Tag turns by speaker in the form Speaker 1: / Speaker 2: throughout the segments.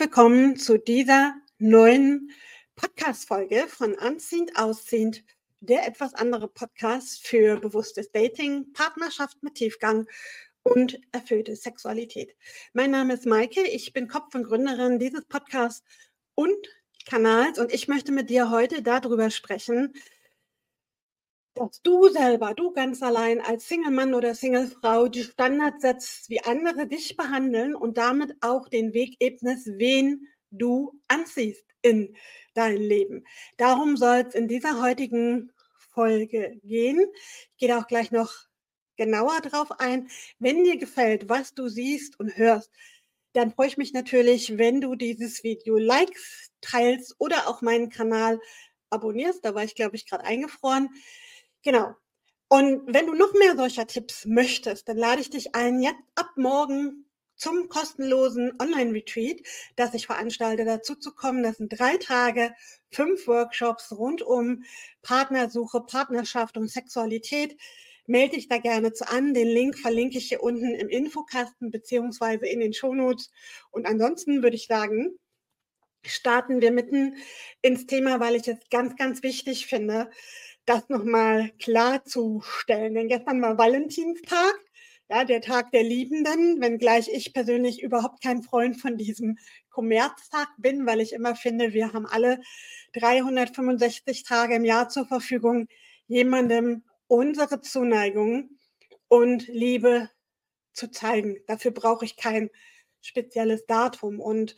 Speaker 1: willkommen zu dieser neuen Podcast-Folge von Anziehend Ausziehend, der etwas andere Podcast für bewusstes Dating, Partnerschaft mit Tiefgang und erfüllte Sexualität. Mein Name ist Maike, ich bin Kopf und Gründerin dieses Podcasts und Kanals und ich möchte mit dir heute darüber sprechen, dass du selber, du ganz allein als Single-Mann oder Single-Frau die Standards setzt, wie andere dich behandeln und damit auch den Weg ebnest, wen du anziehst in dein Leben. Darum soll es in dieser heutigen Folge gehen. Ich gehe auch gleich noch genauer drauf ein. Wenn dir gefällt, was du siehst und hörst, dann freue ich mich natürlich, wenn du dieses Video likes, teilst oder auch meinen Kanal abonnierst. Da war ich, glaube ich, gerade eingefroren. Genau. Und wenn du noch mehr solcher Tipps möchtest, dann lade ich dich ein, jetzt ab morgen zum kostenlosen Online-Retreat, das ich veranstalte, dazu zu kommen. Das sind drei Tage, fünf Workshops rund um Partnersuche, Partnerschaft und Sexualität. Melde dich da gerne zu an. Den Link verlinke ich hier unten im Infokasten beziehungsweise in den Shownotes. Und ansonsten würde ich sagen, starten wir mitten ins Thema, weil ich es ganz, ganz wichtig finde, das nochmal klarzustellen. Denn gestern war Valentinstag, ja, der Tag der Liebenden, wenngleich ich persönlich überhaupt kein Freund von diesem Kommerztag bin, weil ich immer finde, wir haben alle 365 Tage im Jahr zur Verfügung, jemandem unsere Zuneigung und Liebe zu zeigen. Dafür brauche ich kein spezielles Datum. Und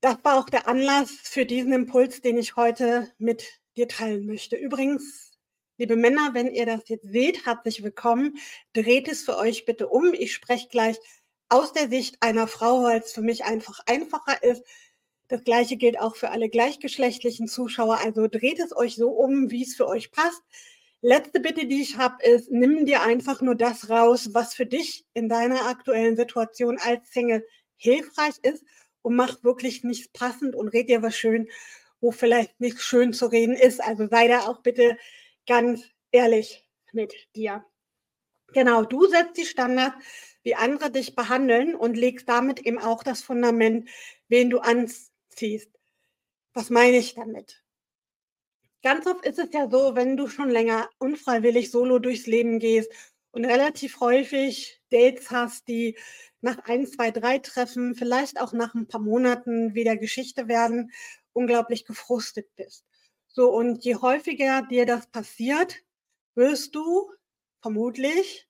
Speaker 1: das war auch der Anlass für diesen Impuls, den ich heute mit dir teilen möchte. Übrigens, liebe Männer, wenn ihr das jetzt seht, herzlich willkommen. Dreht es für euch bitte um. Ich spreche gleich aus der Sicht einer Frau, weil es für mich einfach einfacher ist. Das gleiche gilt auch für alle gleichgeschlechtlichen Zuschauer. Also dreht es euch so um, wie es für euch passt. Letzte Bitte, die ich habe, ist, nimm dir einfach nur das raus, was für dich in deiner aktuellen Situation als Single hilfreich ist und mach wirklich nichts passend und red dir was schön wo vielleicht nicht schön zu reden ist. Also sei da auch bitte ganz ehrlich mit dir. Genau, du setzt die Standards, wie andere dich behandeln und legst damit eben auch das Fundament, wen du anziehst. Was meine ich damit? Ganz oft ist es ja so, wenn du schon länger unfreiwillig solo durchs Leben gehst und relativ häufig Dates hast, die nach ein, zwei, drei Treffen, vielleicht auch nach ein paar Monaten wieder Geschichte werden unglaublich gefrustet bist. So, und je häufiger dir das passiert, wirst du vermutlich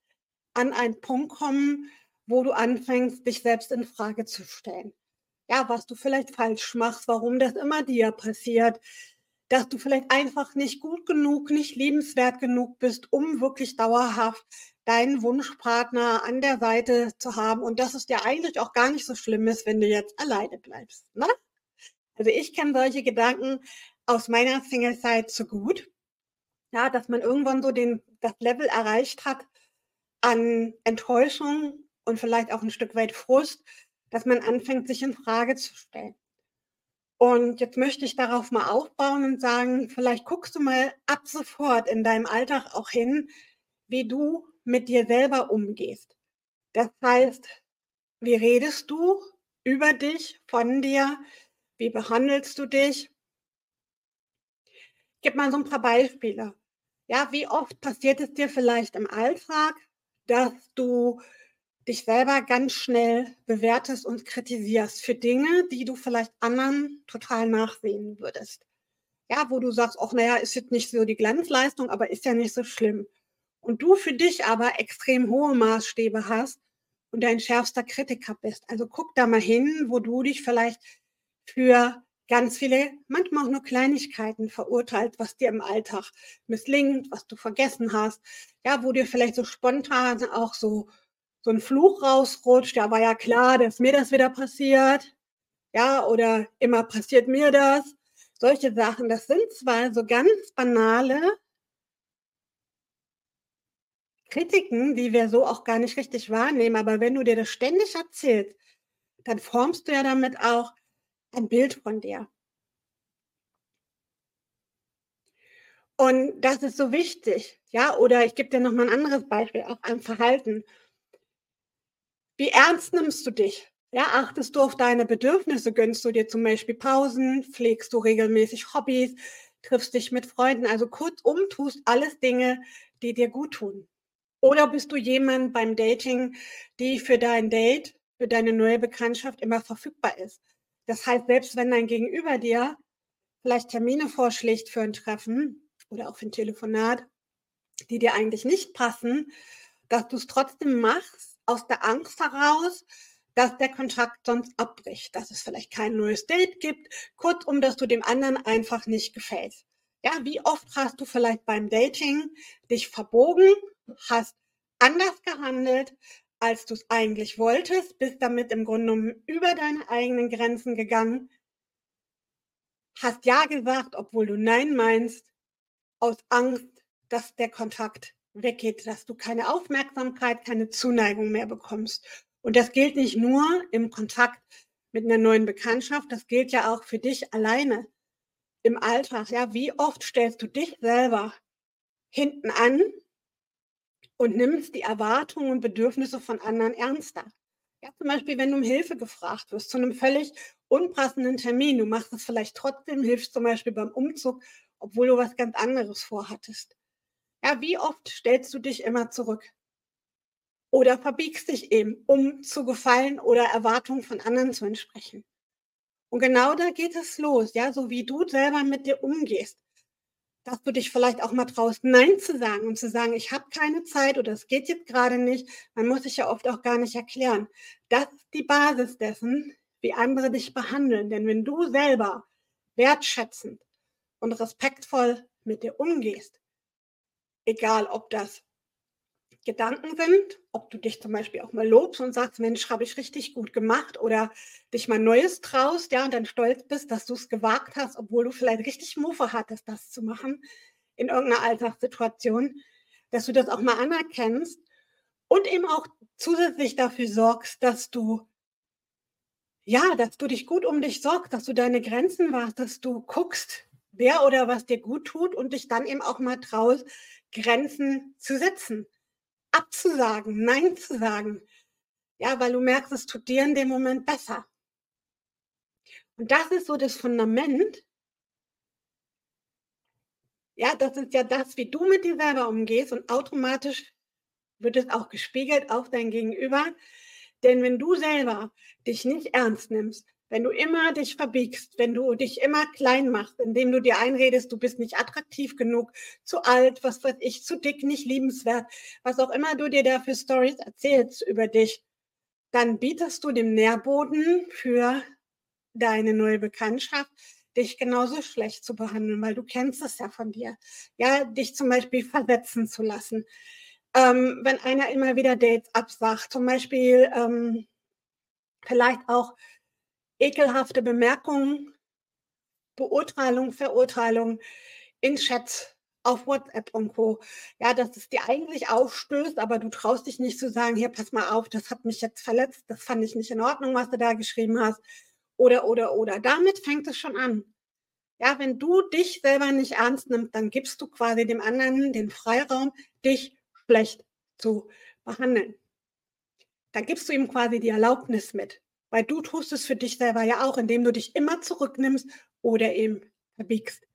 Speaker 1: an einen Punkt kommen, wo du anfängst, dich selbst in Frage zu stellen. Ja, was du vielleicht falsch machst, warum das immer dir passiert, dass du vielleicht einfach nicht gut genug, nicht liebenswert genug bist, um wirklich dauerhaft deinen Wunschpartner an der Seite zu haben und dass es dir eigentlich auch gar nicht so schlimm ist, wenn du jetzt alleine bleibst. Ne? Also ich kenne solche Gedanken aus meiner Single-Zeit zu gut. Ja, dass man irgendwann so den, das Level erreicht hat an Enttäuschung und vielleicht auch ein Stück weit Frust, dass man anfängt, sich in Frage zu stellen. Und jetzt möchte ich darauf mal aufbauen und sagen, vielleicht guckst du mal ab sofort in deinem Alltag auch hin, wie du mit dir selber umgehst. Das heißt, wie redest du über dich, von dir, wie behandelst du dich? Gib mal so ein paar Beispiele. Ja, wie oft passiert es dir vielleicht im Alltag, dass du dich selber ganz schnell bewertest und kritisierst für Dinge, die du vielleicht anderen total nachsehen würdest. Ja, wo du sagst, ach naja, ist jetzt nicht so die Glanzleistung, aber ist ja nicht so schlimm. Und du für dich aber extrem hohe Maßstäbe hast und dein schärfster Kritiker bist. Also guck da mal hin, wo du dich vielleicht für ganz viele, manchmal auch nur Kleinigkeiten verurteilt, was dir im Alltag misslingt, was du vergessen hast, ja, wo dir vielleicht so spontan auch so, so ein Fluch rausrutscht, ja, war ja klar, dass mir das wieder passiert, ja, oder immer passiert mir das. Solche Sachen, das sind zwar so ganz banale Kritiken, die wir so auch gar nicht richtig wahrnehmen, aber wenn du dir das ständig erzählst, dann formst du ja damit auch ein Bild von dir. Und das ist so wichtig, ja, oder ich gebe dir noch mal ein anderes Beispiel, auch ein Verhalten. Wie ernst nimmst du dich? Ja, achtest du auf deine Bedürfnisse? Gönnst du dir zum Beispiel Pausen? Pflegst du regelmäßig Hobbys? Triffst dich mit Freunden? Also kurzum, tust alles Dinge, die dir gut tun. Oder bist du jemand beim Dating, die für dein Date, für deine neue Bekanntschaft immer verfügbar ist? Das heißt, selbst wenn dein Gegenüber dir vielleicht Termine vorschlägt für ein Treffen oder auch für ein Telefonat, die dir eigentlich nicht passen, dass du es trotzdem machst, aus der Angst heraus, dass der Kontakt sonst abbricht, dass es vielleicht kein neues Date gibt, kurzum, dass du dem anderen einfach nicht gefällst. Ja, wie oft hast du vielleicht beim Dating dich verbogen, hast anders gehandelt, als du es eigentlich wolltest, bist damit im Grunde genommen über deine eigenen Grenzen gegangen, hast Ja gesagt, obwohl du Nein meinst, aus Angst, dass der Kontakt weggeht, dass du keine Aufmerksamkeit, keine Zuneigung mehr bekommst. Und das gilt nicht nur im Kontakt mit einer neuen Bekanntschaft, das gilt ja auch für dich alleine im Alltag. Ja, wie oft stellst du dich selber hinten an und nimmst die Erwartungen und Bedürfnisse von anderen ernster? Ja, zum Beispiel, wenn du um Hilfe gefragt wirst, zu einem völlig unpassenden Termin, du machst es vielleicht trotzdem, hilfst zum Beispiel beim Umzug, obwohl du was ganz anderes vorhattest. Ja, wie oft stellst du dich immer zurück? oder verbiegst dich eben, um zu gefallen oder Erwartungen von anderen zu entsprechen. Und genau da geht es los, ja, so wie du selber mit dir umgehst, dass du dich vielleicht auch mal traust, Nein zu sagen und zu sagen, ich habe keine Zeit oder es geht jetzt gerade nicht. Man muss sich ja oft auch gar nicht erklären. Das ist die Basis dessen, wie andere dich behandeln. Denn wenn du selber wertschätzend und respektvoll mit dir umgehst, egal ob das Gedanken sind, ob du dich zum Beispiel auch mal lobst und sagst, Mensch, habe ich richtig gut gemacht oder dich mal Neues traust, ja, und dann stolz bist, dass du es gewagt hast, obwohl du vielleicht richtig Muffe hattest, das zu machen in irgendeiner Alltagssituation, dass du das auch mal anerkennst und eben auch zusätzlich dafür sorgst, dass du ja, dass du dich gut um dich sorgst, dass du deine Grenzen warst, dass du guckst, wer oder was dir gut tut und dich dann eben auch mal traust, Grenzen zu setzen abzusagen, Nein zu sagen. Ja, weil du merkst, es tut dir in dem Moment besser. Und das ist so das Fundament. Ja, das ist ja das, wie du mit dir selber umgehst und automatisch wird es auch gespiegelt auf dein Gegenüber. Denn wenn du selber dich nicht ernst nimmst, wenn du immer dich verbiegst, wenn du dich immer klein machst, indem du dir einredest, du bist nicht attraktiv genug, zu alt, was weiß ich, zu dick, nicht liebenswert, was auch immer du dir da für Stories erzählst über dich, dann bietest du dem Nährboden für deine neue Bekanntschaft, dich genauso schlecht zu behandeln, weil du kennst es ja von dir. Ja, dich zum Beispiel versetzen zu lassen. Ähm, wenn einer immer wieder Dates absagt, zum Beispiel ähm, vielleicht auch ekelhafte Bemerkungen, Beurteilung, Verurteilung in Chats, auf WhatsApp und Co. Ja, dass es dir eigentlich aufstößt, aber du traust dich nicht zu sagen, hier, pass mal auf, das hat mich jetzt verletzt, das fand ich nicht in Ordnung, was du da geschrieben hast. Oder, oder, oder. Damit fängt es schon an. Ja, wenn du dich selber nicht ernst nimmst, dann gibst du quasi dem anderen den Freiraum, dich schlecht zu behandeln. Da gibst du ihm quasi die Erlaubnis mit. Weil du tust es für dich selber ja auch, indem du dich immer zurücknimmst oder eben verbiegst.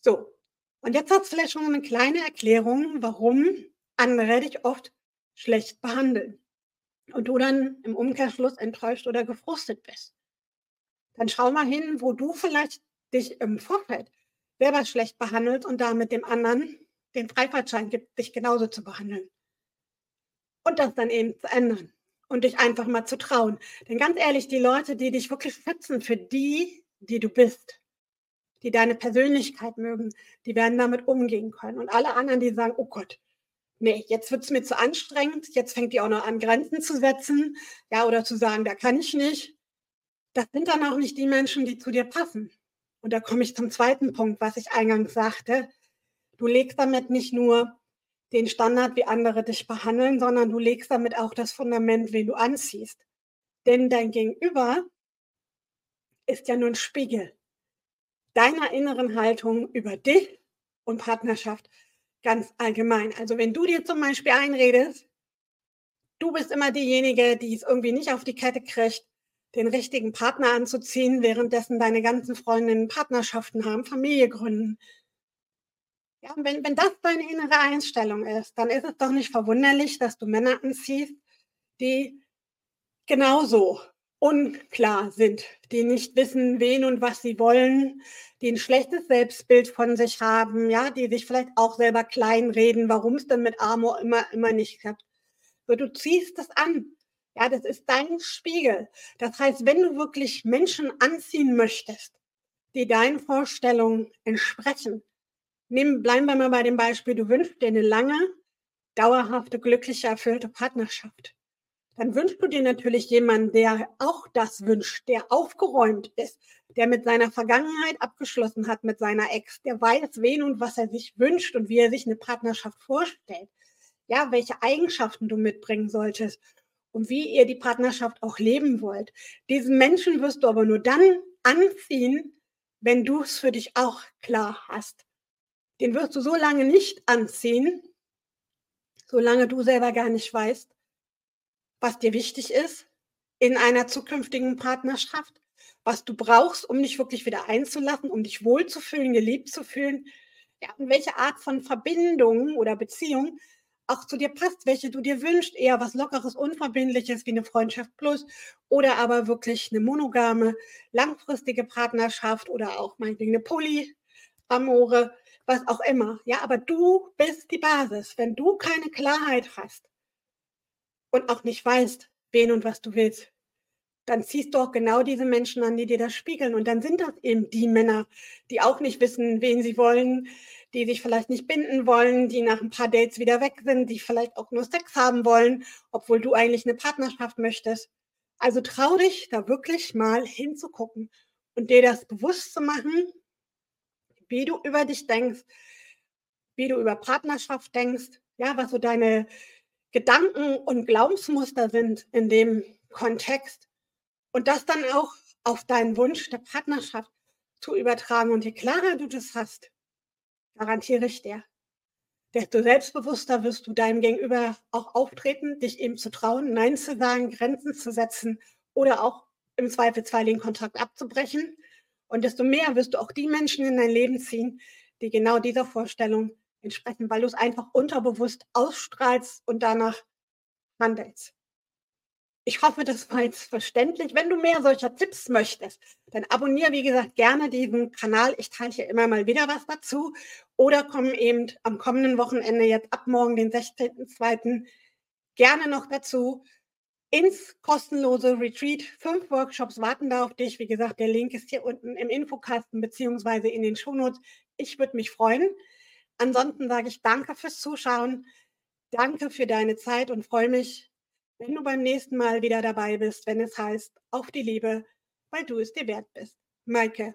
Speaker 1: So, und jetzt hast du vielleicht schon eine kleine Erklärung, warum andere dich oft schlecht behandeln. Und du dann im Umkehrschluss enttäuscht oder gefrustet bist. Dann schau mal hin, wo du vielleicht dich im Vorfeld selber schlecht behandelt und damit dem anderen den Freifahrtschein gibt, dich genauso zu behandeln. Und das dann eben zu ändern und dich einfach mal zu trauen. Denn ganz ehrlich, die Leute, die dich wirklich schätzen für die, die du bist, die deine Persönlichkeit mögen, die werden damit umgehen können. Und alle anderen, die sagen, oh Gott, nee, jetzt wird es mir zu anstrengend, jetzt fängt die auch noch an, Grenzen zu setzen, ja, oder zu sagen, da kann ich nicht. Das sind dann auch nicht die Menschen, die zu dir passen. Und da komme ich zum zweiten Punkt, was ich eingangs sagte. Du legst damit nicht nur den Standard, wie andere dich behandeln, sondern du legst damit auch das Fundament, wen du anziehst. Denn dein Gegenüber ist ja nur ein Spiegel deiner inneren Haltung über dich und Partnerschaft ganz allgemein. Also wenn du dir zum Beispiel einredest, du bist immer diejenige, die es irgendwie nicht auf die Kette kriegt, den richtigen Partner anzuziehen, währenddessen deine ganzen Freundinnen Partnerschaften haben, Familie gründen. Ja, wenn, wenn das deine innere Einstellung ist, dann ist es doch nicht verwunderlich, dass du Männer anziehst, die genauso unklar sind, die nicht wissen, wen und was sie wollen, die ein schlechtes Selbstbild von sich haben, ja, die sich vielleicht auch selber kleinreden, warum es denn mit Amor immer, immer nicht klappt. So, du ziehst das an. Ja, das ist dein Spiegel. Das heißt, wenn du wirklich Menschen anziehen möchtest, die deinen Vorstellungen entsprechen, nehmen, bleiben wir mal bei dem Beispiel, du wünschst dir eine lange, dauerhafte, glückliche, erfüllte Partnerschaft dann wünschst du dir natürlich jemanden, der auch das wünscht, der aufgeräumt ist, der mit seiner Vergangenheit abgeschlossen hat, mit seiner Ex, der weiß, wen und was er sich wünscht und wie er sich eine Partnerschaft vorstellt. Ja, welche Eigenschaften du mitbringen solltest und wie ihr die Partnerschaft auch leben wollt. Diesen Menschen wirst du aber nur dann anziehen, wenn du es für dich auch klar hast. Den wirst du so lange nicht anziehen, solange du selber gar nicht weißt, was dir wichtig ist in einer zukünftigen Partnerschaft, was du brauchst, um dich wirklich wieder einzulassen, um dich wohlzufühlen, geliebt zu fühlen, ja, und welche Art von Verbindung oder Beziehung auch zu dir passt, welche du dir wünschst, eher was Lockeres, Unverbindliches wie eine Freundschaft plus oder aber wirklich eine monogame, langfristige Partnerschaft oder auch meinetwegen eine Polyamore, was auch immer. Ja, aber du bist die Basis. Wenn du keine Klarheit hast, und auch nicht weißt, wen und was du willst, dann ziehst du auch genau diese Menschen an, die dir das spiegeln. Und dann sind das eben die Männer, die auch nicht wissen, wen sie wollen, die sich vielleicht nicht binden wollen, die nach ein paar Dates wieder weg sind, die vielleicht auch nur Sex haben wollen, obwohl du eigentlich eine Partnerschaft möchtest. Also trau dich, da wirklich mal hinzugucken und dir das bewusst zu machen, wie du über dich denkst, wie du über Partnerschaft denkst, ja, was so deine Gedanken und Glaubensmuster sind in dem Kontext und das dann auch auf deinen Wunsch der Partnerschaft zu übertragen. Und je klarer du das hast, garantiere ich dir, desto selbstbewusster wirst du deinem Gegenüber auch auftreten, dich eben zu trauen, Nein zu sagen, Grenzen zu setzen oder auch im Zweifelsfall den Kontakt abzubrechen. Und desto mehr wirst du auch die Menschen in dein Leben ziehen, die genau dieser Vorstellung entsprechen, weil du es einfach unterbewusst ausstrahlst und danach handelst. Ich hoffe, das war jetzt verständlich. Wenn du mehr solcher Tipps möchtest, dann abonniere, wie gesagt, gerne diesen Kanal. Ich teile hier immer mal wieder was dazu. Oder komm eben am kommenden Wochenende, jetzt ab morgen, den 16.02., gerne noch dazu ins kostenlose Retreat. Fünf Workshops warten da auf dich. Wie gesagt, der Link ist hier unten im Infokasten beziehungsweise in den Shownotes. Ich würde mich freuen. Ansonsten sage ich danke fürs Zuschauen, danke für deine Zeit und freue mich, wenn du beim nächsten Mal wieder dabei bist, wenn es heißt, auf die Liebe, weil du es dir wert bist. Maike.